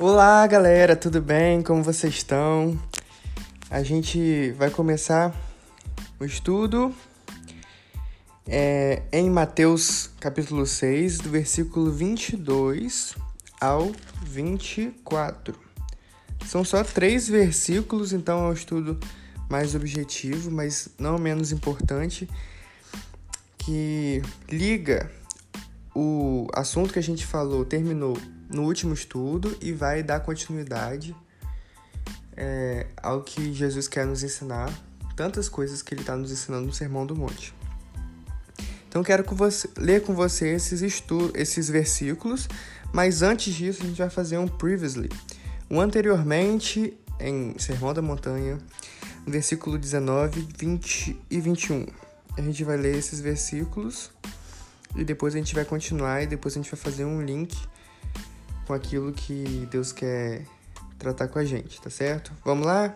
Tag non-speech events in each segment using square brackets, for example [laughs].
Olá, galera, tudo bem? Como vocês estão? A gente vai começar o estudo é, em Mateus capítulo 6, do versículo 22 ao 24. São só três versículos, então é um estudo mais objetivo, mas não menos importante, que liga o assunto que a gente falou, terminou no último estudo e vai dar continuidade é, ao que Jesus quer nos ensinar, tantas coisas que ele está nos ensinando no Sermão do Monte. Então quero com você, ler com você esses, esses versículos, mas antes disso a gente vai fazer um previously. O anteriormente, em Sermão da Montanha, versículo 19, 20 e 21. A gente vai ler esses versículos e depois a gente vai continuar e depois a gente vai fazer um link com aquilo que Deus quer tratar com a gente, tá certo? Vamos lá?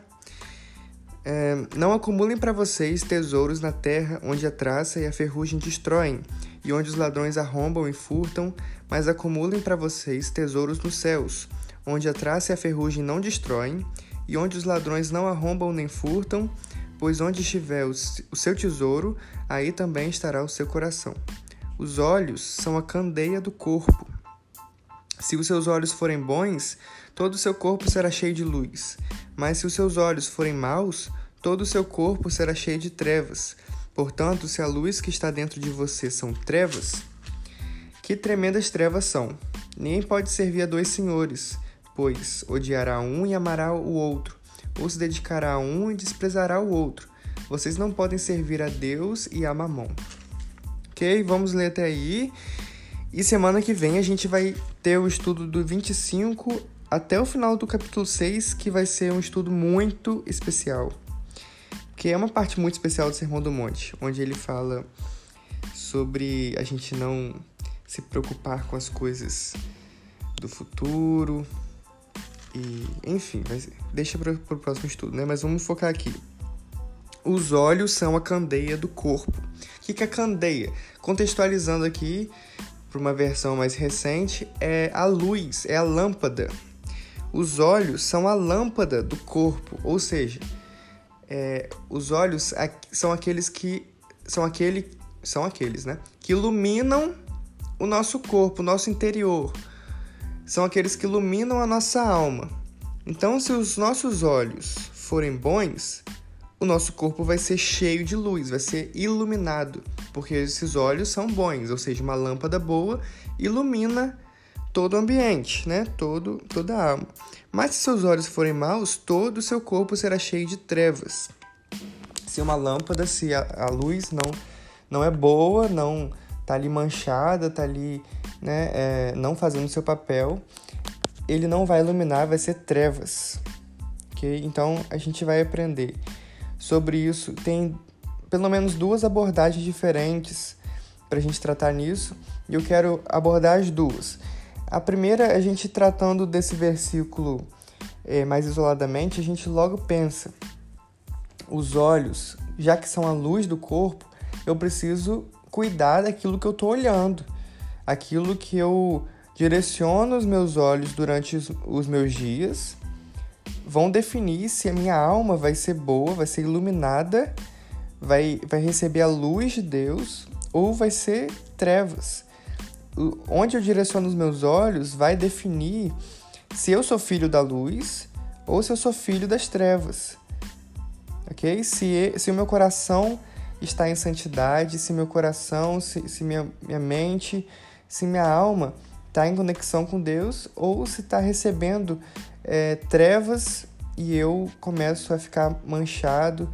É, não acumulem para vocês tesouros na terra onde a traça e a ferrugem destroem, e onde os ladrões arrombam e furtam, mas acumulem para vocês tesouros nos céus, onde a traça e a ferrugem não destroem, e onde os ladrões não arrombam nem furtam, pois onde estiver o seu tesouro, aí também estará o seu coração. Os olhos são a candeia do corpo. Se os seus olhos forem bons, todo o seu corpo será cheio de luz. Mas se os seus olhos forem maus, todo o seu corpo será cheio de trevas. Portanto, se a luz que está dentro de você são trevas, que tremendas trevas são! Ninguém pode servir a dois senhores, pois odiará um e amará o outro, ou se dedicará a um e desprezará o outro. Vocês não podem servir a Deus e a Mamon. Ok? Vamos ler até aí. E semana que vem a gente vai ter o estudo do 25 até o final do capítulo 6, que vai ser um estudo muito especial. Que é uma parte muito especial do Sermão do Monte, onde ele fala sobre a gente não se preocupar com as coisas do futuro. E, enfim, mas deixa para o próximo estudo, né? Mas vamos focar aqui. Os olhos são a candeia do corpo. O que é candeia? Contextualizando aqui, para uma versão mais recente, é a luz, é a lâmpada. Os olhos são a lâmpada do corpo, ou seja, é, os olhos são aqueles que são aquele são aqueles, né, que iluminam o nosso corpo, o nosso interior. São aqueles que iluminam a nossa alma. Então, se os nossos olhos forem bons, o nosso corpo vai ser cheio de luz, vai ser iluminado porque esses olhos são bons, ou seja, uma lâmpada boa ilumina todo o ambiente, né? Todo, toda a alma. Mas se seus olhos forem maus, todo o seu corpo será cheio de trevas. Se uma lâmpada, se a, a luz não, não é boa, não tá ali manchada, tá ali, né, é, não fazendo seu papel, ele não vai iluminar, vai ser trevas. Ok? Então a gente vai aprender sobre isso. Tem pelo menos duas abordagens diferentes para a gente tratar nisso, e eu quero abordar as duas. A primeira, a gente tratando desse versículo é, mais isoladamente, a gente logo pensa: os olhos, já que são a luz do corpo, eu preciso cuidar daquilo que eu estou olhando, aquilo que eu direciono os meus olhos durante os, os meus dias, vão definir se a minha alma vai ser boa, vai ser iluminada vai, vai receber a luz de Deus ou vai ser trevas. Onde eu direciono os meus olhos vai definir se eu sou filho da luz ou se eu sou filho das trevas. Ok? Se, se o meu coração está em santidade, se meu coração, se, se minha, minha mente, se minha alma está em conexão com Deus ou se está recebendo é, trevas e eu começo a ficar manchado,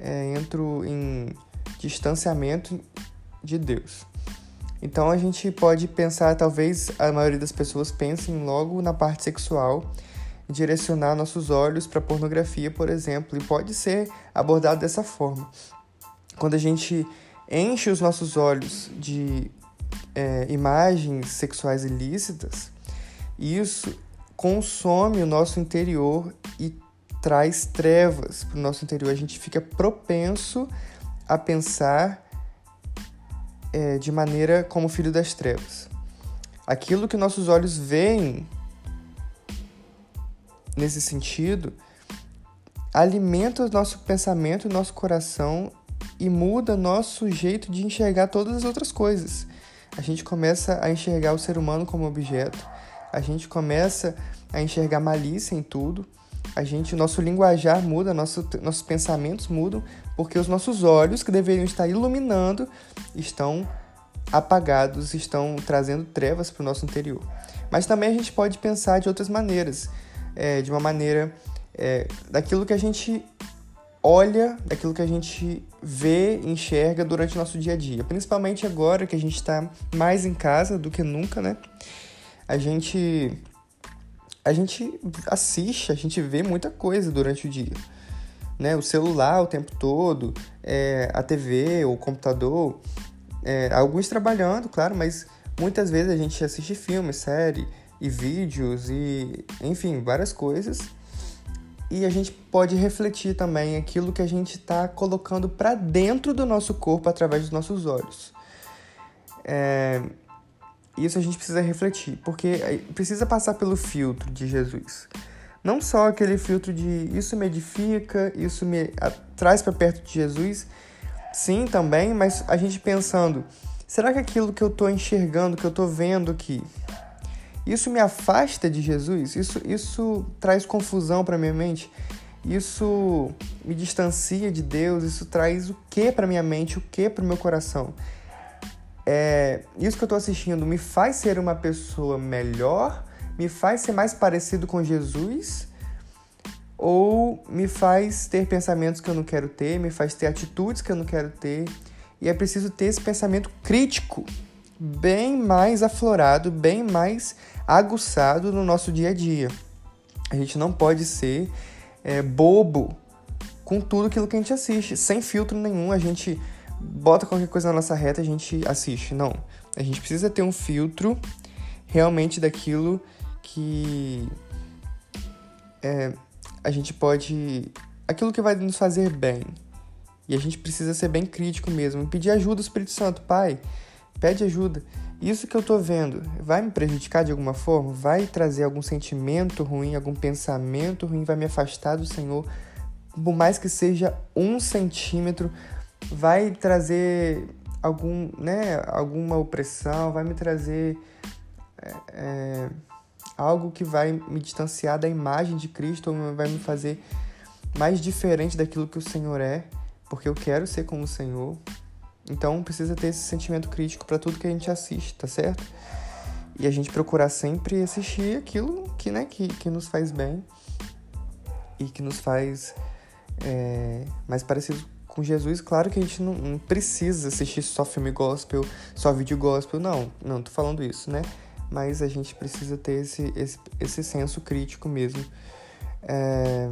é, entro em distanciamento de Deus. Então a gente pode pensar, talvez a maioria das pessoas pensem logo na parte sexual, direcionar nossos olhos para pornografia, por exemplo, e pode ser abordado dessa forma. Quando a gente enche os nossos olhos de é, imagens sexuais ilícitas, isso consome o nosso interior e traz trevas para o nosso interior. A gente fica propenso a pensar é, de maneira como filho das trevas. Aquilo que nossos olhos veem nesse sentido, alimenta o nosso pensamento, o nosso coração e muda nosso jeito de enxergar todas as outras coisas. A gente começa a enxergar o ser humano como objeto, a gente começa a enxergar malícia em tudo, a gente, nosso linguajar muda, nosso, nossos pensamentos mudam, porque os nossos olhos, que deveriam estar iluminando, estão apagados, estão trazendo trevas para o nosso interior. Mas também a gente pode pensar de outras maneiras, é, de uma maneira é, daquilo que a gente olha, daquilo que a gente vê, enxerga durante o nosso dia a dia. Principalmente agora que a gente está mais em casa do que nunca, né? A gente a gente assiste, a gente vê muita coisa durante o dia. Né? O celular o tempo todo, é, a TV, o computador, é, alguns trabalhando, claro, mas muitas vezes a gente assiste filmes, série e vídeos e, enfim, várias coisas. E a gente pode refletir também aquilo que a gente está colocando para dentro do nosso corpo através dos nossos olhos. É, isso a gente precisa refletir, porque precisa passar pelo filtro de Jesus. Não só aquele filtro de isso me edifica, isso me traz para perto de Jesus, sim também, mas a gente pensando, será que aquilo que eu estou enxergando, que eu estou vendo aqui, isso me afasta de Jesus? Isso, isso traz confusão para minha mente? Isso me distancia de Deus? Isso traz o que para minha mente? O que para o meu coração? É, isso que eu estou assistindo me faz ser uma pessoa melhor? Me faz ser mais parecido com Jesus? Ou me faz ter pensamentos que eu não quero ter? Me faz ter atitudes que eu não quero ter? E é preciso ter esse pensamento crítico bem mais aflorado, bem mais aguçado no nosso dia a dia. A gente não pode ser é, bobo com tudo aquilo que a gente assiste, sem filtro nenhum. A gente bota qualquer coisa na nossa reta, a gente assiste. Não. A gente precisa ter um filtro realmente daquilo que é, a gente pode. aquilo que vai nos fazer bem. E a gente precisa ser bem crítico mesmo. Pedir ajuda do Espírito Santo, Pai. Pede ajuda. Isso que eu tô vendo vai me prejudicar de alguma forma? Vai trazer algum sentimento ruim, algum pensamento ruim? Vai me afastar do Senhor? Por mais que seja um centímetro, vai trazer algum, né, alguma opressão, vai me trazer é, é, algo que vai me distanciar da imagem de Cristo, ou vai me fazer mais diferente daquilo que o Senhor é, porque eu quero ser como o Senhor. Então precisa ter esse sentimento crítico para tudo que a gente assiste, tá certo? E a gente procurar sempre assistir aquilo que, né, que, que nos faz bem e que nos faz é, mais parecido com Jesus, claro que a gente não, não, precisa assistir só filme gospel, só vídeo gospel, não, não tô falando isso, né? Mas a gente precisa ter esse, esse, esse senso crítico mesmo é,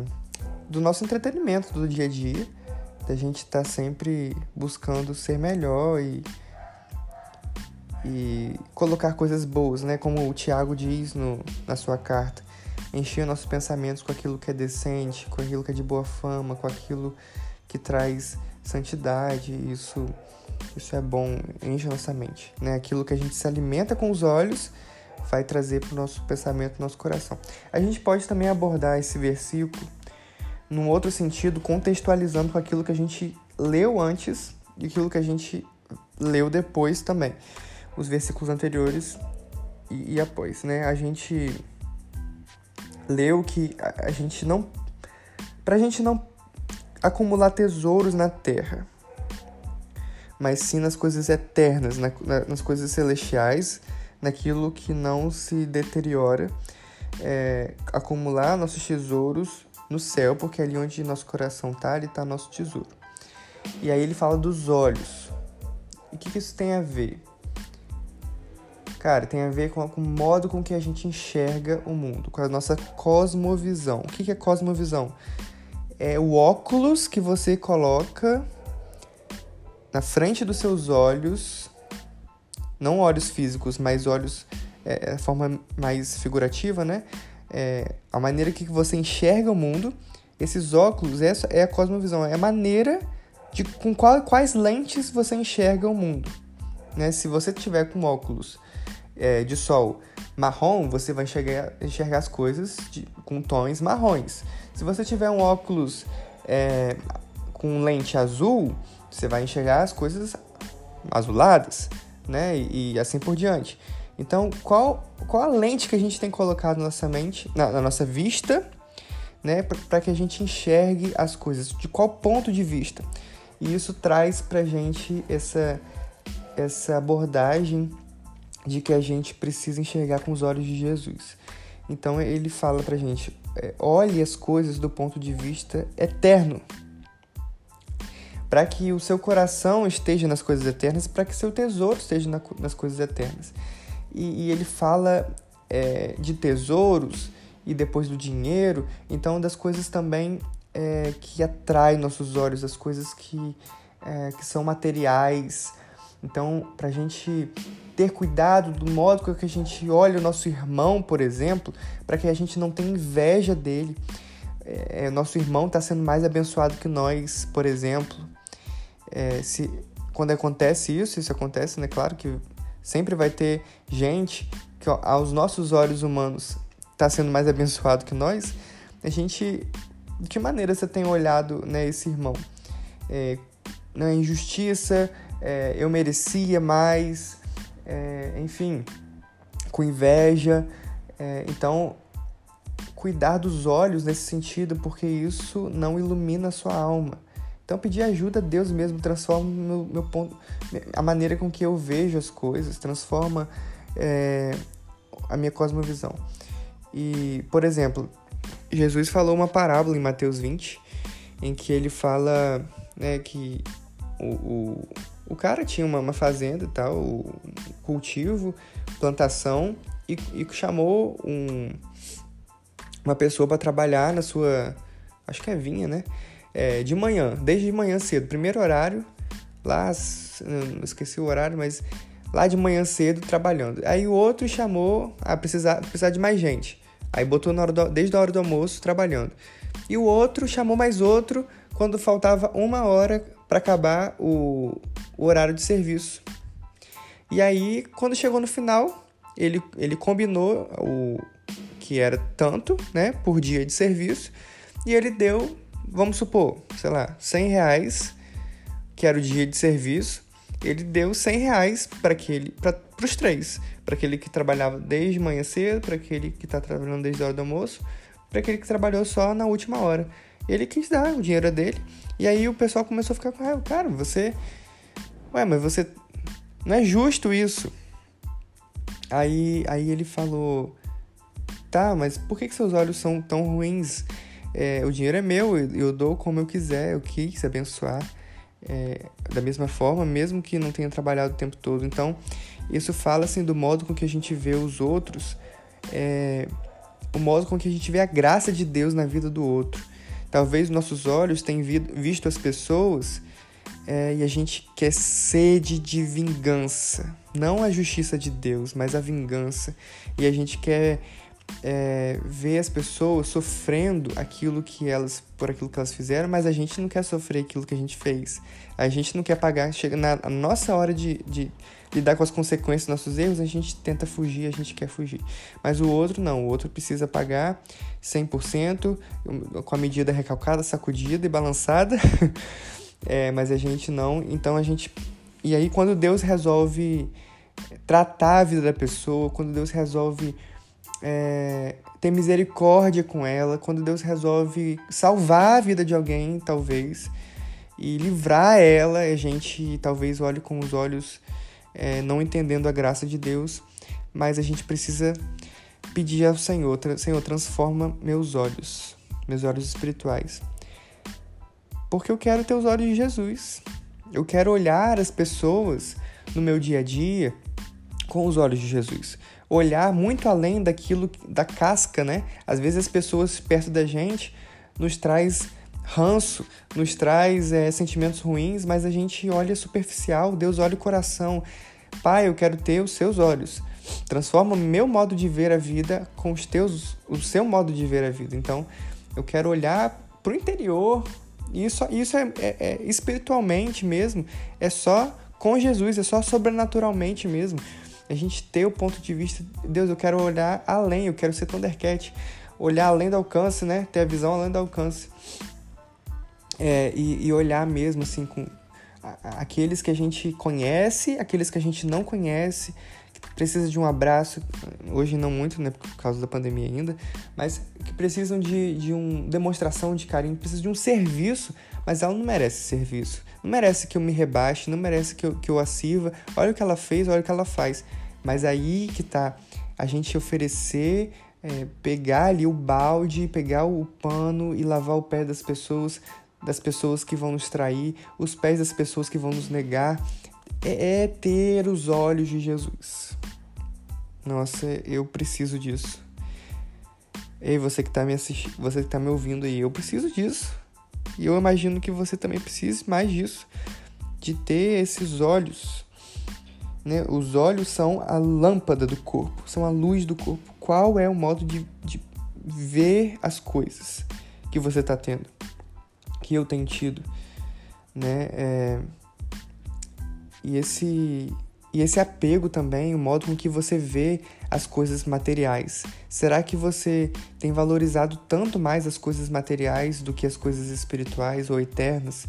do nosso entretenimento do dia a dia, da gente estar tá sempre buscando ser melhor e, e colocar coisas boas, né? Como o Tiago diz no, na sua carta, encher nossos pensamentos com aquilo que é decente, com aquilo que é de boa fama, com aquilo que traz santidade, isso isso é bom, enche nossa mente, né? Aquilo que a gente se alimenta com os olhos vai trazer para o nosso pensamento, nosso coração. A gente pode também abordar esse versículo num outro sentido, contextualizando com aquilo que a gente leu antes e aquilo que a gente leu depois também. Os versículos anteriores e, e após, né? A gente leu que a, a gente não. Pra gente não acumular tesouros na terra, mas sim nas coisas eternas, na, na, nas coisas celestiais, naquilo que não se deteriora. É, acumular nossos tesouros no céu, porque é ali onde nosso coração está, ali está nosso tesouro. E aí ele fala dos olhos. E o que, que, isso tem a ver? Cara, tem a ver com, com, o modo com que a gente enxerga o mundo, com a nossa cosmovisão. O que, que é cosmovisão? É o óculos que você coloca na frente dos seus olhos, não olhos físicos, mas olhos, é, a forma mais figurativa, né? É, a maneira que você enxerga o mundo. Esses óculos, essa é a cosmovisão, é a maneira de com qual, quais lentes você enxerga o mundo. Né? Se você tiver com óculos é, de sol marrom, você vai enxergar, enxergar as coisas de, com tons marrons. Se você tiver um óculos é, com lente azul, você vai enxergar as coisas azuladas, né? E, e, assim por diante. Então, qual, qual a lente que a gente tem colocado na nossa mente, na, na nossa vista, né? Para que a gente enxergue as coisas? De qual ponto de vista? E isso traz para gente essa, essa abordagem de que a gente precisa enxergar com os olhos de Jesus. Então ele fala pra gente: olhe as coisas do ponto de vista eterno. Para que o seu coração esteja nas coisas eternas, para que seu tesouro esteja na, nas coisas eternas. E, e ele fala é, de tesouros e depois do dinheiro, então das coisas também é, que atraem nossos olhos, as coisas que, é, que são materiais. Então, para a gente ter cuidado do modo com que a gente olha o nosso irmão, por exemplo, para que a gente não tenha inveja dele. É, é nosso irmão está sendo mais abençoado que nós, por exemplo. É, se, quando acontece isso, isso acontece, né? Claro que sempre vai ter gente que ó, aos nossos olhos humanos está sendo mais abençoado que nós. A gente, de que maneira você tem olhado né, esse irmão? É, na injustiça, é, eu merecia mais, é, enfim, com inveja. É, então, cuidar dos olhos nesse sentido, porque isso não ilumina a sua alma. Então, pedir ajuda a Deus mesmo transforma meu, meu ponto, a maneira com que eu vejo as coisas, transforma é, a minha cosmovisão. E, por exemplo, Jesus falou uma parábola em Mateus 20, em que ele fala né, que o, o, o cara tinha uma, uma fazenda e tal, cultivo, plantação, e, e chamou um, uma pessoa para trabalhar na sua. Acho que é vinha, né? É, de manhã, desde de manhã cedo. Primeiro horário, lá, não esqueci o horário, mas lá de manhã cedo trabalhando. Aí o outro chamou a precisar, precisar de mais gente. Aí botou na hora do, desde a hora do almoço trabalhando. E o outro chamou mais outro quando faltava uma hora para acabar o, o horário de serviço. E aí, quando chegou no final, ele, ele combinou o que era tanto, né, por dia de serviço, e ele deu, vamos supor, sei lá, 100 reais, que era o dia de serviço, ele deu 100 reais para aquele, para os três, para aquele que trabalhava desde manhã cedo, para aquele que está trabalhando desde a hora do almoço, para aquele que trabalhou só na última hora. Ele quis dar o dinheiro dele e aí o pessoal começou a ficar com raiva. Cara, você. Ué, mas você. Não é justo isso. Aí, aí ele falou: Tá, mas por que, que seus olhos são tão ruins? É, o dinheiro é meu, eu, dou como eu quiser, eu quis abençoar. É, da mesma forma, mesmo que não tenha trabalhado o tempo todo. Então, isso fala assim do modo com que a gente vê os outros, é, o modo com que a gente vê a graça de Deus na vida do outro. Talvez nossos olhos tenham visto as pessoas é, e a gente quer sede de vingança. Não a justiça de Deus, mas a vingança. E a gente quer é, ver as pessoas sofrendo aquilo que elas por aquilo que elas fizeram, mas a gente não quer sofrer aquilo que a gente fez. A gente não quer pagar. Chega na nossa hora de, de lidar com as consequências dos nossos erros, a gente tenta fugir, a gente quer fugir. Mas o outro não, o outro precisa pagar 100% com a medida recalcada, sacudida e balançada. [laughs] é, mas a gente não. Então a gente. E aí, quando Deus resolve tratar a vida da pessoa, quando Deus resolve é, ter misericórdia com ela, quando Deus resolve salvar a vida de alguém, talvez, e livrar ela, a gente talvez olhe com os olhos é, não entendendo a graça de Deus, mas a gente precisa pedir ao Senhor, Senhor, transforma meus olhos, meus olhos espirituais. Porque eu quero ter os olhos de Jesus. Eu quero olhar as pessoas no meu dia a dia com os olhos de Jesus olhar muito além daquilo da casca, né? Às vezes as pessoas perto da gente nos traz ranço, nos traz é, sentimentos ruins, mas a gente olha superficial, Deus olha o coração. Pai, eu quero ter os seus olhos. Transforma o meu modo de ver a vida com os teus, o seu modo de ver a vida. Então, eu quero olhar para o interior. Isso, isso é, é, é espiritualmente mesmo. É só com Jesus, é só sobrenaturalmente mesmo. A gente ter o ponto de vista, Deus, eu quero olhar além, eu quero ser Thundercat, olhar além do alcance, né? Ter a visão além do alcance. É, e, e olhar mesmo, assim, com aqueles que a gente conhece, aqueles que a gente não conhece, que precisa de um abraço, hoje não muito, né, por causa da pandemia ainda, mas que precisam de, de uma demonstração de carinho, precisam de um serviço, mas ela não merece serviço. Não merece que eu me rebaixe, não merece que eu, que eu a sirva. Olha o que ela fez, olha o que ela faz. Mas aí que tá a gente oferecer, é, pegar ali o balde, pegar o pano e lavar o pé das pessoas, das pessoas que vão nos trair, os pés das pessoas que vão nos negar, é, é ter os olhos de Jesus. Nossa, eu preciso disso. Ei, você que está me assistindo, você que está me ouvindo aí, eu preciso disso. E eu imagino que você também precise mais disso, de ter esses olhos. Né? Os olhos são a lâmpada do corpo, são a luz do corpo. Qual é o modo de, de ver as coisas que você está tendo? que eu tenho tido, né? É... E esse e esse apego também, o modo com que você vê as coisas materiais. Será que você tem valorizado tanto mais as coisas materiais do que as coisas espirituais ou eternas?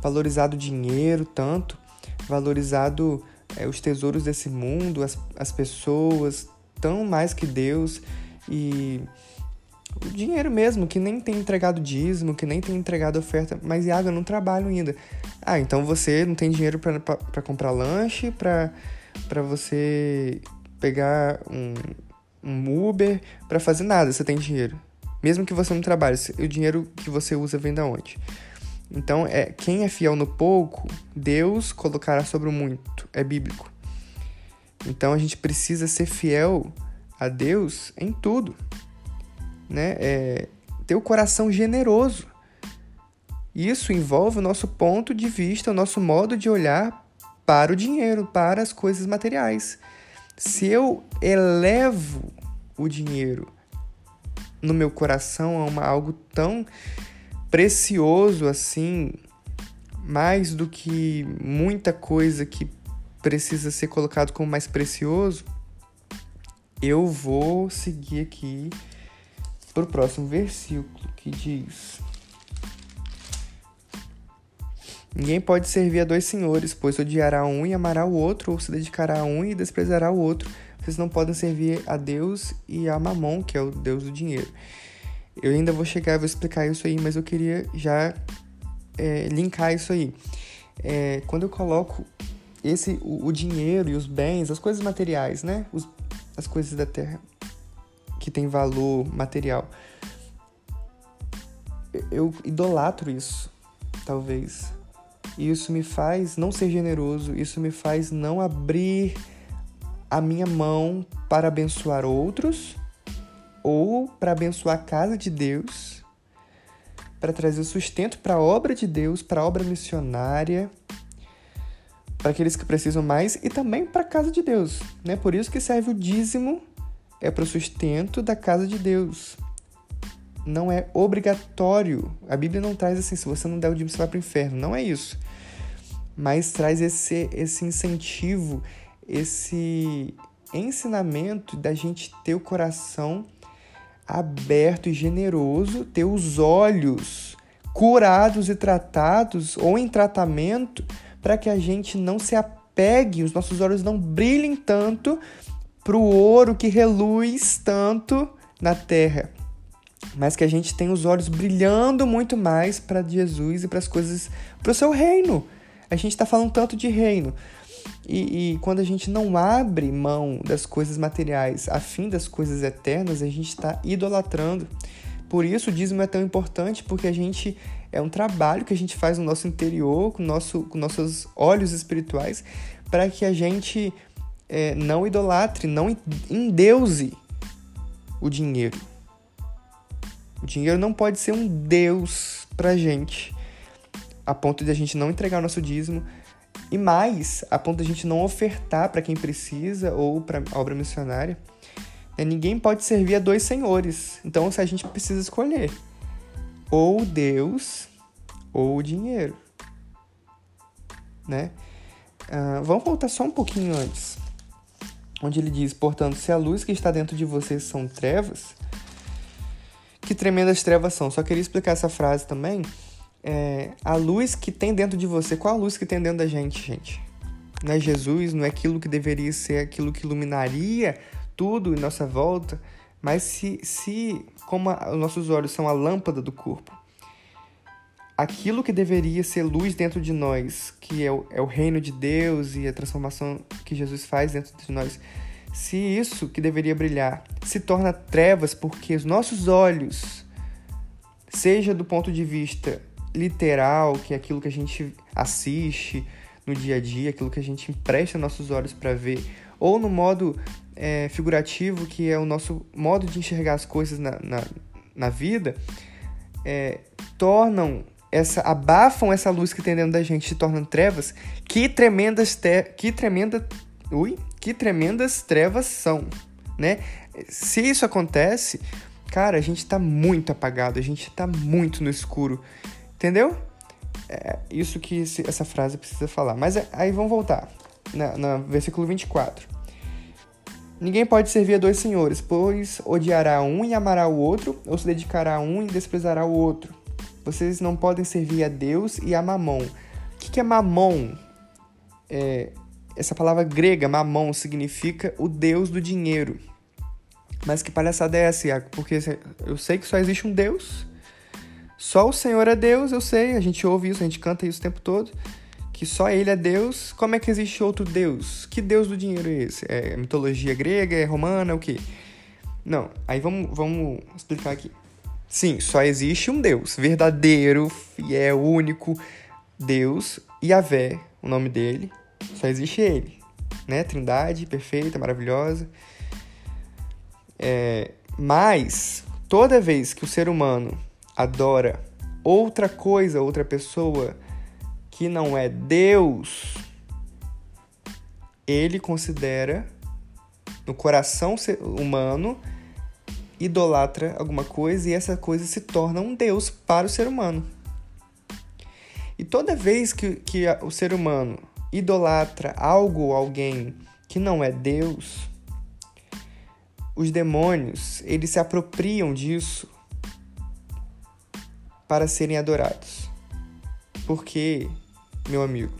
Valorizado dinheiro tanto? Valorizado é, os tesouros desse mundo, as, as pessoas, tão mais que Deus? E o dinheiro mesmo, que nem tem entregado dízimo, que nem tem entregado oferta, mas Iago, eu não trabalho ainda. Ah, então você não tem dinheiro para comprar lanche, para você pegar um, um Uber, para fazer nada, você tem dinheiro. Mesmo que você não trabalhe, o dinheiro que você usa vem da onde? Então, é, quem é fiel no pouco, Deus colocará sobre o muito. É bíblico. Então, a gente precisa ser fiel a Deus em tudo né? É, ter o coração generoso. Isso envolve o nosso ponto de vista, o nosso modo de olhar para o dinheiro, para as coisas materiais. Se eu elevo o dinheiro no meu coração a uma, algo tão precioso assim, mais do que muita coisa que precisa ser colocado como mais precioso, eu vou seguir aqui para o próximo versículo, que diz: Ninguém pode servir a dois senhores, pois odiará um e amará o outro, ou se dedicará a um e desprezará o outro. Vocês não podem servir a Deus e a Mamon, que é o Deus do dinheiro. Eu ainda vou chegar e vou explicar isso aí, mas eu queria já é, linkar isso aí. É, quando eu coloco esse o, o, dinheiro e os bens, as coisas materiais, né? Os, as coisas da terra, que tem valor material. Eu idolatro isso, talvez. E isso me faz não ser generoso, isso me faz não abrir a minha mão para abençoar outros ou para abençoar a casa de Deus, para trazer sustento para a obra de Deus, para a obra missionária, para aqueles que precisam mais e também para a casa de Deus. Né? Por isso que serve o dízimo é para o sustento da casa de Deus. Não é obrigatório. A Bíblia não traz assim, se você não der o dízimo, você vai para o inferno. Não é isso. Mas traz esse, esse incentivo, esse ensinamento da gente ter o coração aberto e generoso, ter os olhos curados e tratados ou em tratamento para que a gente não se apegue, os nossos olhos não brilhem tanto para o ouro que reluz tanto na terra, mas que a gente tem os olhos brilhando muito mais para Jesus e para as coisas, para o seu reino. A gente está falando tanto de reino. E, e, quando a gente não abre mão das coisas materiais a fim das coisas eternas, a gente está idolatrando. Por isso o dízimo é tão importante, porque a gente é um trabalho que a gente faz no nosso interior, com, nosso, com nossos olhos espirituais, para que a gente é, não idolatre, não endeuse o dinheiro. O dinheiro não pode ser um Deus pra gente, a ponto de a gente não entregar o nosso dízimo e mais, a ponto de a gente não ofertar para quem precisa ou para obra missionária. É, ninguém pode servir a dois senhores. Então, se a gente precisa escolher ou Deus ou o dinheiro, né? Uh, vamos voltar só um pouquinho antes onde ele diz: Portanto, se a luz que está dentro de vocês são trevas, que tremendas trevas são. Só queria explicar essa frase também. É, a luz que tem dentro de você, qual a luz que tem dentro da gente, gente? Não é Jesus, não é aquilo que deveria ser aquilo que iluminaria tudo em nossa volta, mas se, se como a, os nossos olhos são a lâmpada do corpo, aquilo que deveria ser luz dentro de nós, que é o, é o reino de Deus e a transformação que Jesus faz dentro de nós, se isso que deveria brilhar se torna trevas porque os nossos olhos, seja do ponto de vista literal, que é aquilo que a gente assiste no dia a dia, aquilo que a gente empresta nossos olhos para ver, ou no modo é, figurativo, que é o nosso modo de enxergar as coisas na, na, na vida, é, tornam essa abafam essa luz que tem dentro da gente, se tornam trevas. Que tremendas te, que tremenda, ui, que tremendas trevas são, né? Se isso acontece, cara, a gente tá muito apagado, a gente tá muito no escuro. Entendeu? É isso que essa frase precisa falar. Mas é, aí vamos voltar. Na, na versículo 24. Ninguém pode servir a dois senhores, pois odiará um e amará o outro, ou se dedicará a um e desprezará o outro. Vocês não podem servir a Deus e a Mamon. O que, que é Mamon? É, essa palavra grega, Mamon, significa o Deus do dinheiro. Mas que palhaçada é essa, Iago? Porque eu sei que só existe um Deus só o Senhor é Deus, eu sei, a gente ouve isso, a gente canta isso o tempo todo. Que só Ele é Deus. Como é que existe outro Deus? Que Deus do dinheiro é esse? É mitologia grega? É romana? É o quê? Não, aí vamos, vamos explicar aqui. Sim, só existe um Deus verdadeiro, fiel, único Deus, Yahvé, o nome dele. Só existe ele, né? Trindade perfeita, maravilhosa. É, mas toda vez que o ser humano adora outra coisa, outra pessoa que não é Deus, ele considera no coração humano idolatra alguma coisa e essa coisa se torna um Deus para o ser humano. E toda vez que, que o ser humano idolatra algo ou alguém que não é Deus, os demônios, eles se apropriam disso para serem adorados. Porque, meu amigo,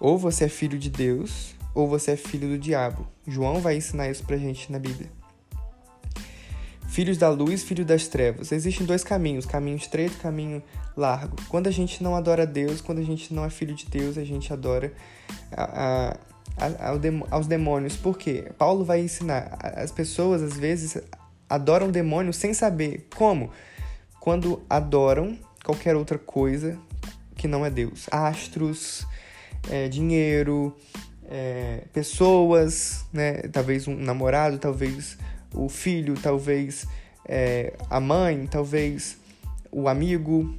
ou você é filho de Deus, ou você é filho do diabo. João vai ensinar isso pra gente na Bíblia. Filhos da luz, filho das trevas. Existem dois caminhos, caminho estreito e caminho largo. Quando a gente não adora Deus, quando a gente não é filho de Deus, a gente adora a, a, a, aos demônios. Por quê? Paulo vai ensinar. As pessoas, às vezes, adoram demônios sem saber como quando adoram qualquer outra coisa que não é Deus. Astros, é, dinheiro, é, pessoas, né? talvez um namorado, talvez o filho, talvez é, a mãe, talvez o amigo,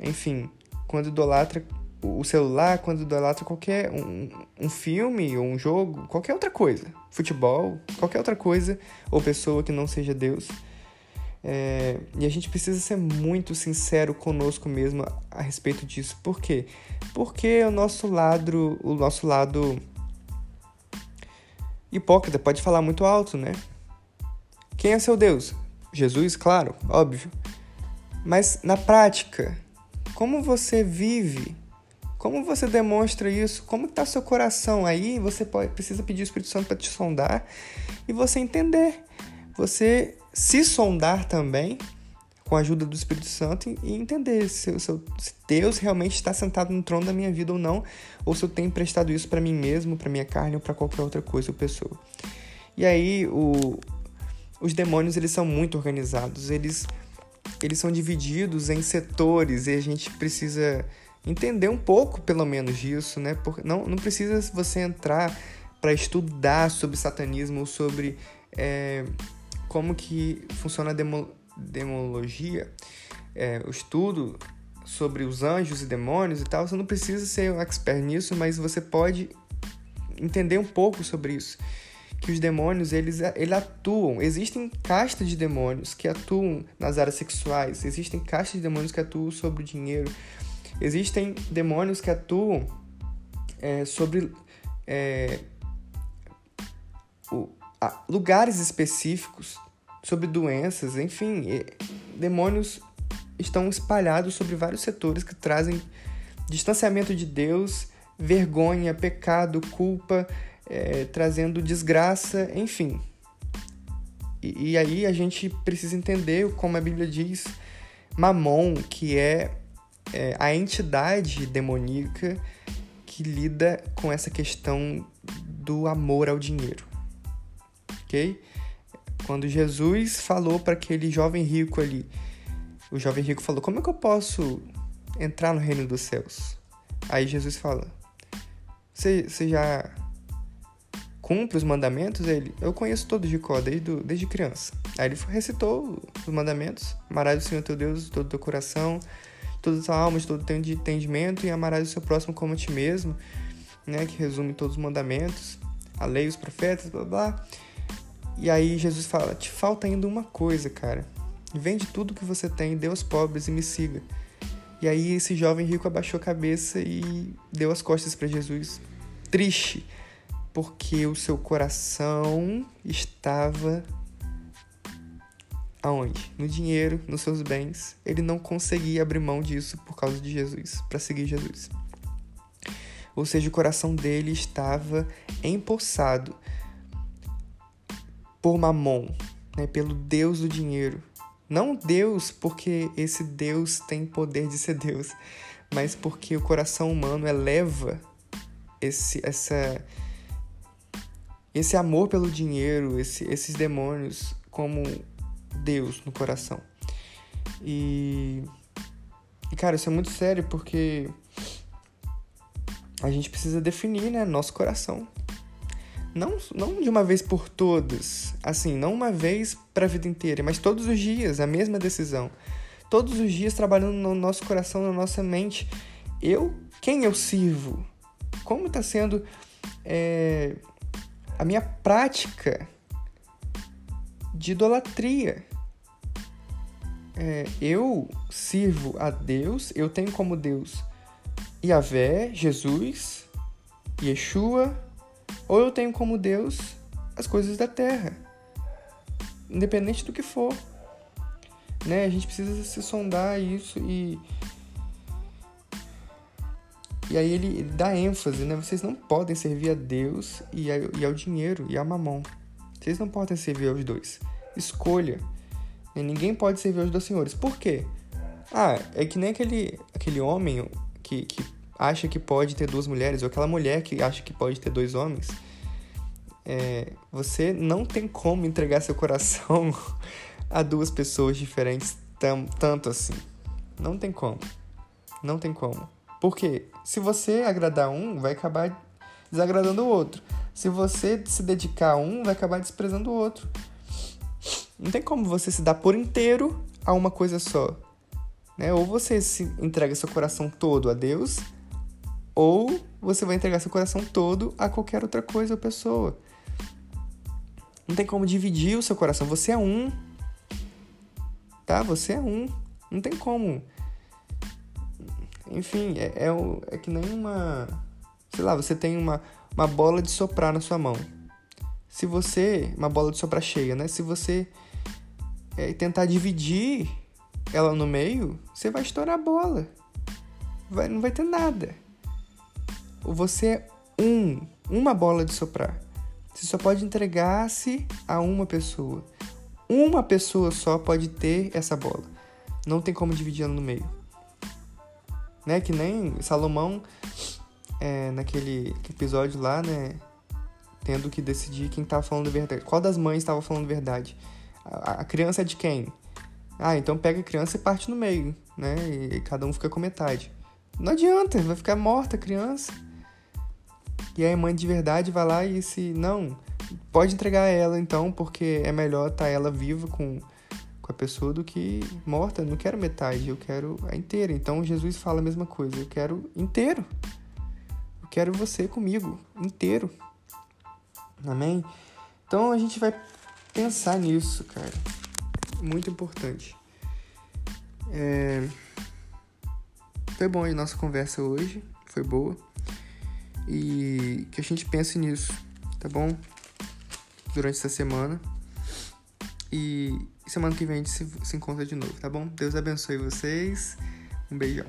enfim, quando idolatra o celular, quando idolatra qualquer um, um filme ou um jogo, qualquer outra coisa, futebol, qualquer outra coisa ou pessoa que não seja Deus, é, e a gente precisa ser muito sincero conosco mesmo a, respeito disso. Por quê? Porque o nosso lado, o nosso lado hipócrita pode falar muito alto, né? Quem é seu Deus? Jesus, claro, óbvio. Mas na prática, como você vive? Como você demonstra isso? Como está seu coração aí? Você pode, precisa pedir o Espírito Santo para te sondar e você entender. Você se sondar também com a ajuda do Espírito Santo e entender se, se, Deus realmente está sentado no trono da minha vida ou não, ou se eu tenho emprestado isso para mim mesmo, para minha carne ou para qualquer outra coisa ou pessoa. E aí o, os demônios eles são muito organizados, eles eles são divididos em setores e a gente precisa entender um pouco, pelo menos, disso, né? Porque não, não precisa você entrar para estudar sobre satanismo ou sobre é, como que funciona a demo, demologia, é, o estudo sobre os anjos e demônios e tal, você não precisa ser um expert nisso, mas você pode entender um pouco sobre isso. Que os demônios, eles, eles atuam. Existem castas de demônios que atuam nas áreas sexuais. Existem castas de demônios que atuam sobre o dinheiro. Existem demônios que atuam é, sobre é, o, a, lugares específicos, sobre doenças, enfim, demônios estão espalhados sobre vários setores que trazem distanciamento de Deus, vergonha, pecado, culpa, é, trazendo desgraça, enfim. E, e, aí a gente precisa entender, como a Bíblia diz, Mamon, que é, é a entidade demoníaca que lida com essa questão do amor ao dinheiro. Ok? Quando Jesus falou para aquele jovem rico ali, o jovem rico falou: Como é que eu posso entrar no reino dos céus? Aí Jesus fala: Você já cumpre os mandamentos? Ele: Eu conheço todos de cor, desde, desde criança. Aí ele recitou os mandamentos: Amarás o Senhor teu Deus de todo o teu coração, de toda a tua alma, de todo o teu entendimento, e amarás o seu próximo como a ti mesmo, né? Que resume todos os mandamentos, a lei, os profetas, blá blá. E aí Jesus fala: Te falta ainda uma coisa, cara Vende tudo que você tem, dê aos pobres e me siga. E aí esse jovem rico abaixou a cabeça e deu as costas para Jesus, triste, porque o seu coração estava aonde? No dinheiro, nos seus bens. Ele não conseguia abrir mão disso por causa de Jesus, para seguir Jesus. Ou seja, o coração dele estava empossado por Mamon, né, pelo Deus do dinheiro, não Deus porque esse Deus tem poder de ser Deus, mas porque o coração humano eleva esse, essa, esse amor pelo dinheiro, esse, esses demônios como Deus no coração. E, e, cara, isso é muito sério porque a gente precisa definir, né, nosso coração não, não de uma vez por todas, assim, não uma vez para a vida inteira, mas todos os dias, a mesma decisão. Todos os dias trabalhando no nosso coração, na nossa mente. Eu, quem eu sirvo? Como está sendo é, a minha prática de idolatria? É, eu sirvo a Deus, eu tenho como Deus Yahvé, Jesus, Yeshua, ou eu tenho como Deus as coisas da terra, independente do que for. Né? A gente precisa se sondar isso e e aí ele, dá ênfase, né? Vocês não podem servir a Deus e, a, e ao dinheiro e a mamão. Vocês não podem servir aos dois. Escolha. Né? Ninguém pode servir aos dois senhores. Por quê? Ah, é que nem aquele, aquele homem que, que acha que pode ter duas mulheres, ou aquela mulher que acha que pode ter dois homens, é, você não tem como entregar seu coração [laughs] a duas pessoas diferentes tam, tanto assim. Não tem como. Não tem como. Porque se você agradar um, vai acabar desagradando o outro. Se você se dedicar a um, vai acabar desprezando o outro. Não tem como você se dar por inteiro a uma coisa só. Né? Ou você se entrega seu coração todo a Deus, ou você vai entregar seu coração todo a qualquer outra coisa ou pessoa. Não tem como dividir o seu coração. Você é um. Tá? Você é um. Não tem como. Enfim, é, é, é que nem uma. Sei lá, você tem uma, uma bola de soprar na sua mão. Se você. Uma bola de soprar cheia, né? Se você é, tentar dividir ela no meio, você vai estourar a bola. Vai, não vai ter nada você é um, uma bola de soprar. Você só pode entregar-se a uma pessoa. Uma pessoa só pode ter essa bola. Não tem como dividir ela no meio. Né? Que nem Salomão, é, naquele episódio lá, né? Tendo que decidir quem estava falando a verdade. Qual das mães estava falando a verdade? A, a, criança é de quem? Ah, então pega a criança e parte no meio, né? E, e cada um fica com metade. Não adianta, vai ficar morta a criança. E a mãe de verdade vai lá e se não, pode entregar ela então, porque é melhor estar tá ela viva com, com a pessoa do que morta. Eu não quero metade, eu quero a inteira. Então Jesus fala a mesma coisa, eu quero inteiro. Eu quero você comigo, inteiro. Amém? Então a gente vai pensar nisso, cara. Muito importante. É... Foi bom a nossa conversa hoje, foi boa e que a gente pense nisso, tá bom? durante essa semana. E semana que vem a gente se, se encontra de novo, tá bom? Deus abençoe vocês. Um beijão.